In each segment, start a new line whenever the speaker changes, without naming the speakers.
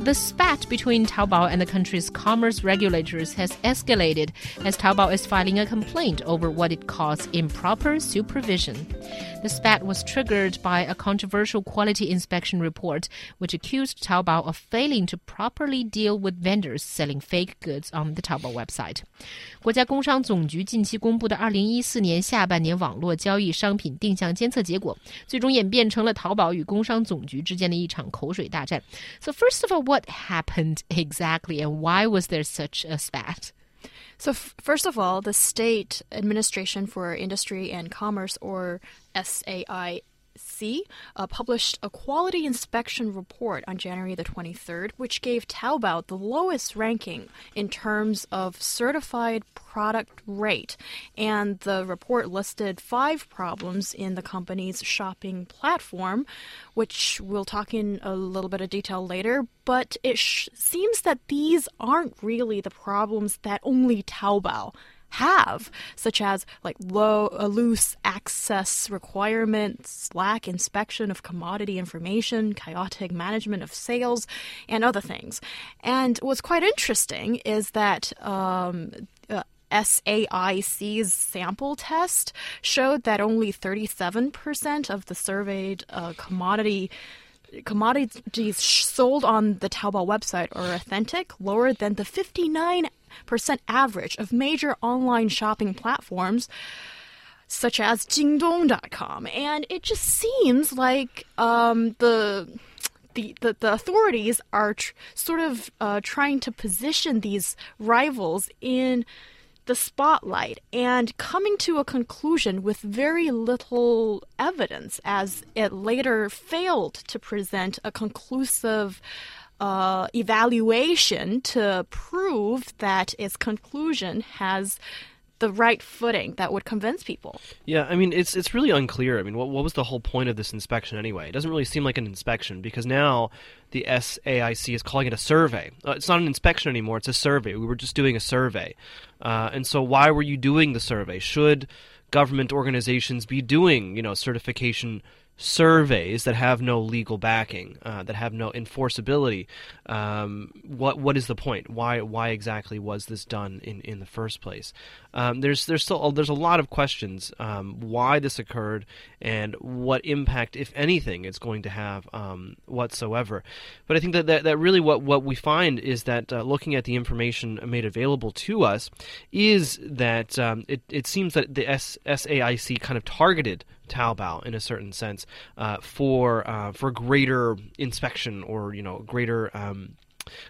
The spat between Taobao and the country's commerce regulators has escalated as Taobao is filing a complaint over what it calls improper supervision. The spat was triggered by a controversial quality inspection report, which accused Taobao of failing to properly deal with vendors selling fake goods on the Taobao website. 国家工商总局近期公布的2014年下半年网络交易商品定向监测结果，最终演变成了淘宝与工商总局之间的一场口水大战。So first of all, what happened exactly and why was there such a spat?
So, first of all, the State Administration for Industry and Commerce, or SAI, C uh, published a quality inspection report on January the 23rd, which gave Taobao the lowest ranking in terms of certified product rate. And the report listed five problems in the company's shopping platform, which we'll talk in a little bit of detail later. But it seems that these aren't really the problems that only Taobao have, such as like low, uh, loose access requirements, lack inspection of commodity information, chaotic management of sales, and other things. And what's quite interesting is that um, uh, SAIC's sample test showed that only 37% of the surveyed uh, commodity commodities sold on the Taobao website are authentic, lower than the 59% average of major online shopping platforms such as Jingdong.com. And it just seems like um, the the, the, the, authorities are tr- sort of uh, trying to position these rivals in the spotlight and coming to a conclusion with very little evidence, as it later failed to present a conclusive. Uh, evaluation to prove that its conclusion has the right footing that would convince people.
Yeah, I mean, it's it's really unclear. I mean, what what was the whole point of this inspection anyway? It doesn't really seem like an inspection because now the SAIC is calling it a survey. Uh, it's not an inspection anymore; it's a survey. We were just doing a survey, uh, and so why were you doing the survey? Should government organizations be doing, you know, certification surveys that have no legal backing, uh, that have no enforceability, um, what what is the point? Why why exactly was this done in, in the first place? Um, there's there's still there's a lot of questions um, why this occurred and what impact, if anything, it's going to have um, whatsoever. But I think that, that, that really what, what we find is that uh, looking at the information made available to us is that um, it, it seems that the S- SAIC kind of targeted Taobao in a certain sense uh, for uh, for greater inspection or you know greater um,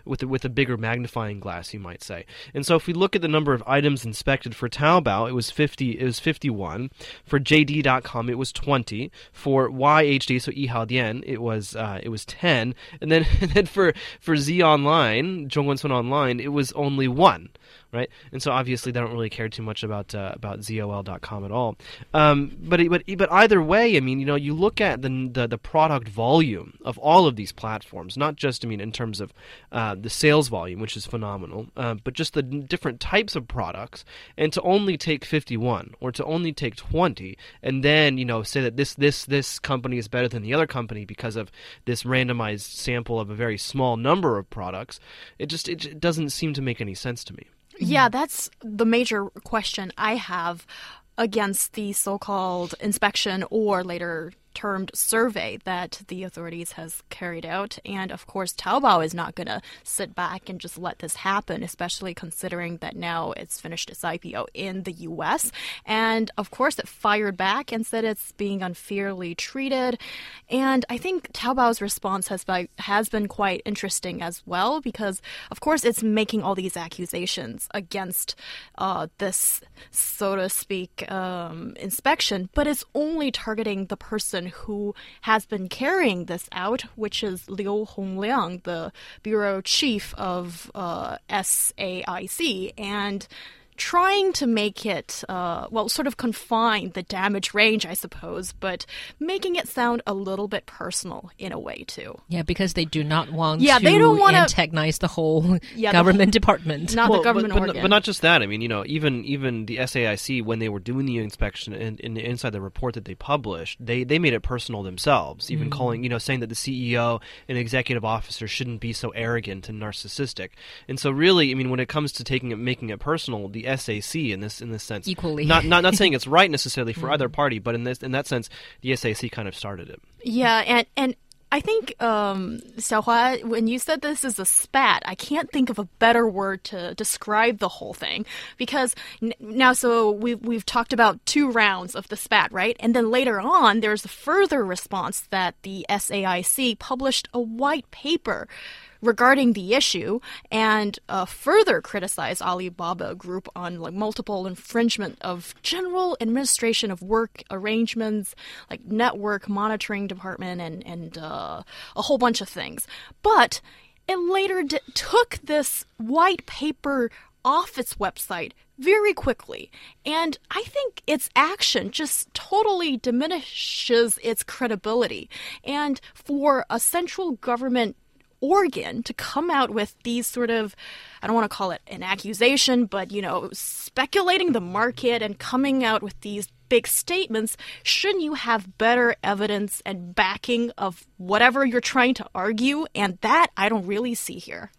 with a, with a bigger magnifying glass, you might say. And so, if we look at the number of items inspected for Taobao, it was 50. It was 51. For JD.com, it was 20. For YHD, so Yihaodian, it was uh, it was 10. And then and then for for Z Online, Zhongguancun Online, it was only one right? And so obviously they don't really care too much about uh, about zol.com at all. Um, but but but either way, I mean, you know, you look at the, the, the product volume of all of these platforms, not just I mean in terms of uh, the sales volume, which is phenomenal, uh, but just the different types of products, and to only take 51 or to only take 20, and then you know say that this this this company is better than the other company because of this randomized sample of a very small number of products, it just it doesn't seem to make any sense to me.
Yeah, that's the major question I have against the so-called inspection or later termed survey that the authorities has carried out. And of course, Taobao is not going to sit back and just let this happen, especially considering that now it's finished its IPO in the US. And of course, it fired back and said it's being unfairly treated. And I think Taobao's response has, has been quite interesting as well, because of course, it's making all these accusations against uh, this, so to speak, um, inspection, but it's only targeting the person person who has been carrying this out, which is Liu Hongliang, the bureau chief of uh, SAIC. And trying to make it, uh, well, sort of confine the damage range, I suppose, but making it sound a little bit personal in a way too.
Yeah, because they do not want
Yeah,
to
they don't wanna-
antagonize the whole
Yeah, the
government department.
Not
Well,
the government
but, but,
organ.
but not just that. I mean, you know, even even the SAIC when they were doing the inspection and, and inside the report that they published, they they made it personal themselves, even
Mm.
calling you know saying that the CEO and executive officer shouldn't be so arrogant and narcissistic. And so, really, I mean, when it comes to taking it, making it personal, the SAC in this in this sense,
Equally.
not not not saying it's right necessarily for either party, but in this in that sense, the SAC kind of started it.
Yeah, and and I think um, Xiaohua, when you said this is a spat, I can't think of a better word to describe the whole thing because n- now, so we've we've talked about two rounds of the spat, right? And then later on, there's a further response that the SAIC published a white paper regarding the issue and uh, further criticized Alibaba Group on like multiple infringement of general administration of work arrangements, like network monitoring department, and and uh, a whole bunch of things. But it later d- took this white paper off its website very quickly. And I think its action just totally diminishes its credibility. And for a central government organ to come out with these sort of I don't want to call it an accusation, but you know, speculating the market and coming out with these big statements, shouldn't you have better evidence and backing of whatever you're trying to argue? And that I don't really see here.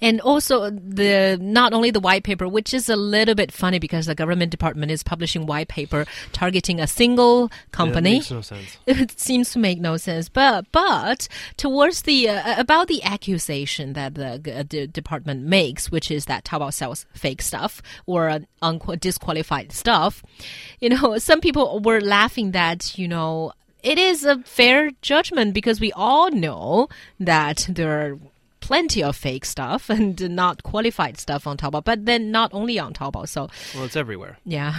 And also the not only the white paper, which is a little bit funny because the government department is publishing white paper targeting a single company.
It makes no sense.
it seems to make no sense. But but towards the uh, about the accusation that the, uh, the department makes, which is that Taobao sells fake stuff or uh, unqu- disqualified stuff, you know, some people were laughing that you know it is a fair judgment because we all know that there are plenty of fake stuff and not qualified stuff on Taobao, but then not only on Taobao. So
Well, it's everywhere.
yeah.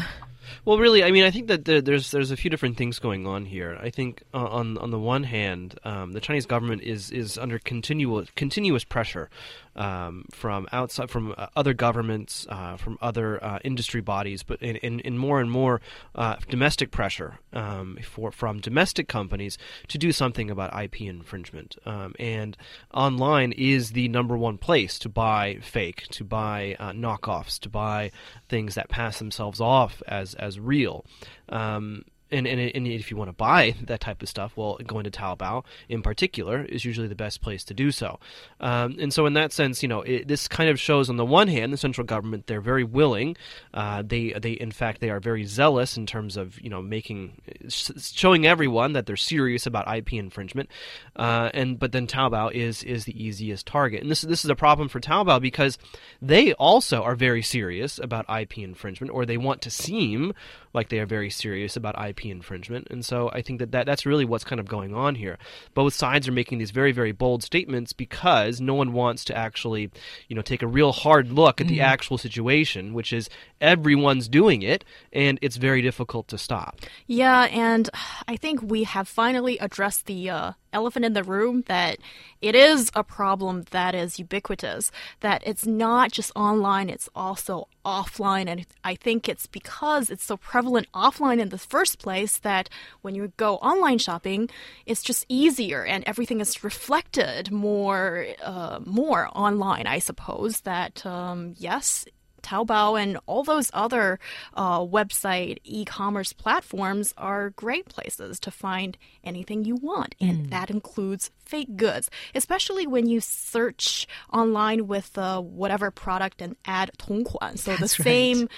Well, really, I mean, I think that there, there's there's a few different things going on here. I think uh, on on the one hand, um, the Chinese government is is under continual continuous pressure um, from outside, from uh, other governments, uh, from other uh, industry bodies, but in, in, in more and more uh, domestic pressure um, for from domestic companies to do something about IP infringement. Um, and online is the number one place to buy fake, to buy uh, knockoffs, to buy things that pass themselves off as as real. Um, and, and, and if you want to buy that type of stuff, well, going to Taobao in particular is usually the best place to do so. Um, and so, in that sense, you know, it, this kind of shows on the one hand, the central government they're very willing. Uh, they they in fact they are very zealous in terms of you know making showing everyone that they're serious about IP infringement. Uh, and but then Taobao is is the easiest target, and this this is a problem for Taobao because they also are very serious about IP infringement, or they want to seem like they are very serious about IP infringement. And so I think that, that that's really what's kind of going on here. Both sides are making these very, very bold statements because no one wants to actually, you know, take a real hard look at the mm-hmm. actual situation, which is everyone's doing it and it's very difficult to stop.
Yeah, and I think we have finally addressed the uh, elephant in the room that it is a problem that is ubiquitous, that it's not just online, it's also offline. And I think it's because it's so prevalent offline in the first place that when you go online shopping, it's just easier and everything is reflected more, uh, more online, I suppose. That, um, yes, Taobao and all those other uh, website e-commerce platforms are great places to find anything you want, and that includes fake goods. Especially when you search online with uh, whatever product and add 同款, so the
same. right.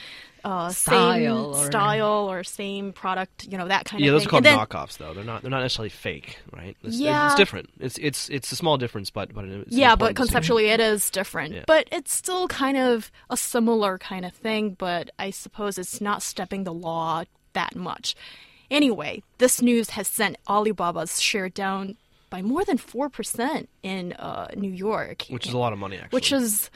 Same. Uh,
Style
same
or-
style or same product, you know that kind of thing.
Yeah,
of
those
thing.
are called
And then-
knockoffs, though. They're not. They're not necessarily fake, right? It's,
Yeah.
it's different. It's it's it's a small difference, but but it's
yeah, but
important distinction.
conceptually it is different.
Yeah.
But it's still kind of a similar kind of thing, but I suppose it's not stepping the law that much. Anyway, this news has sent Alibaba's share down by more than 4% in uh, New York,
which is a lot of money, actually.
which is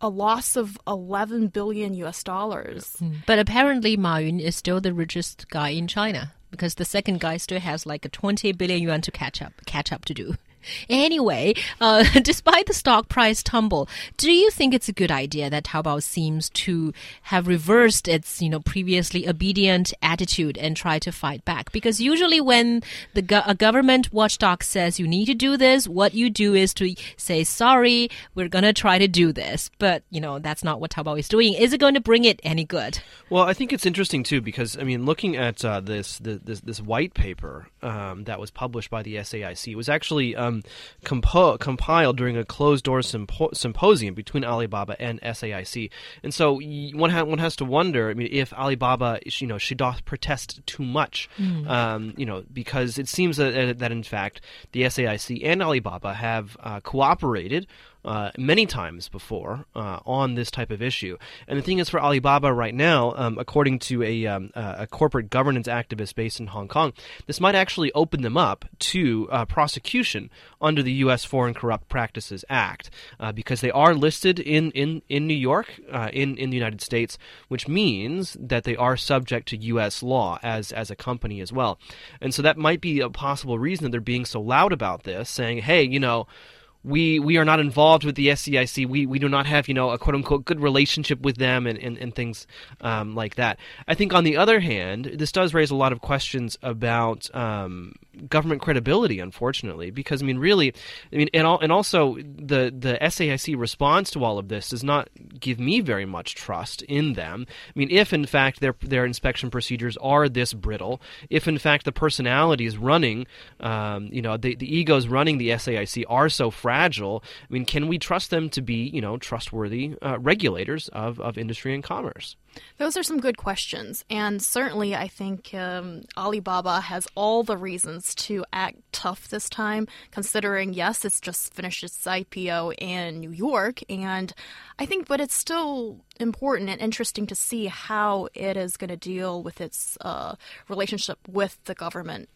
a loss of 11 billion US dollars. Mm.
But apparently, Ma Yun is still the richest guy in China because the second guy still has like a 20 billion yuan to catch up catch up to do. Anyway, uh, despite the stock price tumble, do you think it's a good idea that Taobao seems to have reversed its, you know, previously obedient attitude and try to fight back? Because usually when the go a government watchdog says you need to do this, what you do is to say sorry, we're gonna try to do this. But you know that's not what Taobao is doing. Is it going to bring it any good?
Well, I think it's interesting too because I mean, looking at uh, this, this this white paper um, that was published by the SAIC it was actually. Um, um, compo- compiled during a closed door sympo- symposium between Alibaba and SAIC. And so one, ha- one has to wonder, I mean, if Alibaba, you know, she doth protest too much, mm. um, you know, because it seems that, that in fact the SAIC and Alibaba have uh, cooperated uh, many times before uh, on this type of issue. And the thing is, for Alibaba right now, um, according to a, um, a, corporate governance activist based in Hong Kong, this might actually open them up to uh, prosecution under the U.S. Foreign Corrupt Practices Act uh, because they are listed in, in, in New York, uh, in, in the United States, which means that they are subject to U.S. law as, as a company as well. And so that might be a possible reason that they're being so loud about this, saying, hey, you know, we we are not involved with the SCIC. We we do not have you know a quote unquote good relationship with them and and, and things um, like that. I think on the other hand, this does raise a lot of questions about um, government credibility, unfortunately, because I mean, really, I mean, and, all, and also the the SAIC response to all of this does not give me very much trust in them. I mean, if in fact their their inspection procedures are this brittle, if in fact the personalities running, um, you know, the the egos running the SAIC are so fragile, I mean, can we trust them to be, you know, trustworthy uh, regulators of of industry and commerce?
Those are some good questions. And certainly, I think um, Alibaba has all the reasons to act tough this time, considering, yes, it's just finished its IPO in New York. And I think, but it's still important and interesting to see how it is going to deal with its uh, relationship with the government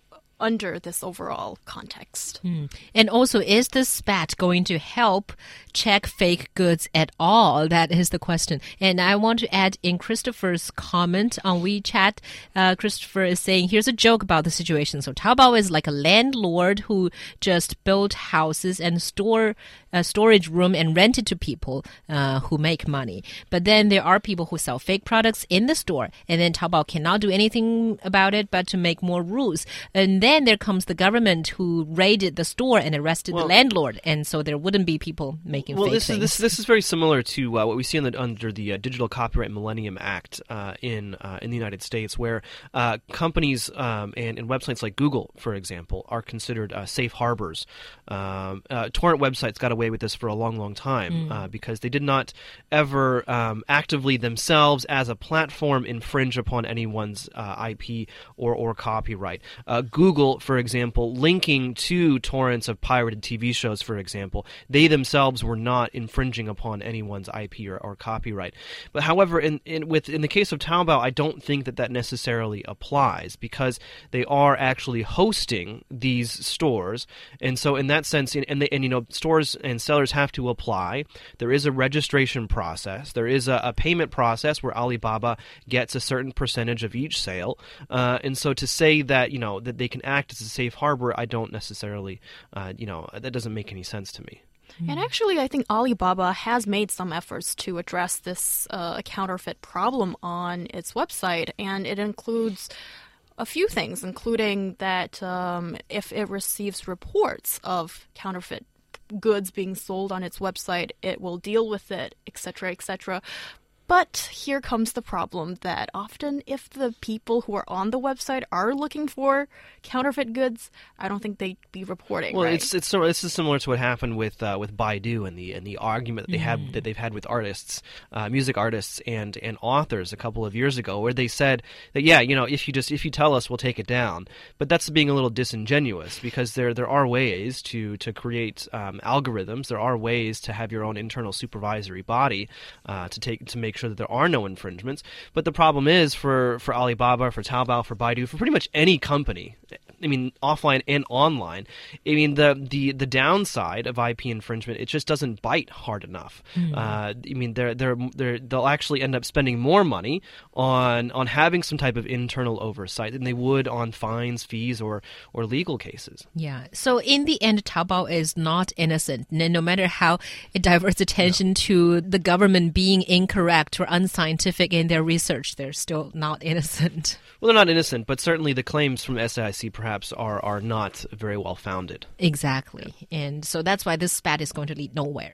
under this overall context.
Mm. And also, is this SPAT going to help check fake goods at all? That is the question. And I want to add in Christopher's comment on WeChat. Uh, Christopher is saying, here's a joke about the situation. So Taobao is like a landlord who just built houses and store a storage room and rent it to people uh, who make money. But then there are people who sell fake products in the store, and then Taobao cannot do anything about it but to make more rules. And then there comes the government who raided the store and arrested well, the landlord, and so there wouldn't be people making
well,
fake
this
things.
Is, this, this is very similar to uh, what we see the, under the uh, Digital Copyright Millennium Act uh, in uh, in the United States, where uh, companies um, and, and, websites like Google, for example, are considered uh, safe harbors. Um, torrent websites got away away with this for a long, long time mm. uh, because they did not ever um, actively themselves, as a platform, infringe upon anyone's uh, IP or or copyright. Uh, Google, for example, linking to torrents of pirated TV shows, for example, they themselves were not infringing upon anyone's IP or, or copyright. But however, in, in with in the case of Taobao, I don't think that that necessarily applies because they are actually hosting these stores, and so in that sense, and, and, they, and you know, stores and and sellers have to apply. There is a registration process. There is a, a payment process where Alibaba gets a certain percentage of each sale. Uh, and so to say that you know that they can act as a safe harbor, I don't necessarily, uh, you know, that doesn't make any sense to me.
And actually, I think Alibaba has made some efforts to address this uh, counterfeit problem on its website, and it includes a few things, including that um, if it receives reports of counterfeit goods being sold on its website, it will deal with it, etc., etc. But here comes the problem that often, if the people who are on the website are looking for counterfeit goods, I don't think they'd be reporting.
Well,
right?
it's it's this is similar to what happened with uh, with Baidu and the and the argument that they mm. have that they've had with artists, uh, music artists and and authors a couple of years ago, where they said that yeah, you know, if you just if you tell us, we'll take it down. But that's being a little disingenuous because there there are ways to to create um, algorithms. There are ways to have your own internal supervisory body uh, to take to make make sure that there are no infringements. But the problem is for, for Alibaba, for Taobao, for Baidu, for pretty much any company, I mean, offline and online. I mean, the the the downside of IP infringement, it just doesn't bite hard enough.
Hmm.
Uh, I mean, they're they're they're they'll actually end up spending more money on on having some type of internal oversight than they would on fines, fees, or or legal cases.
Yeah. So in the end, Taobao is not innocent. No no matter how it diverts attention to the government being incorrect or unscientific in their research, they're still not innocent.
Well, they're not innocent, but certainly the claims from SAIC perhaps are are not very well founded.
Exactly. And so that's why this spat is going to lead nowhere.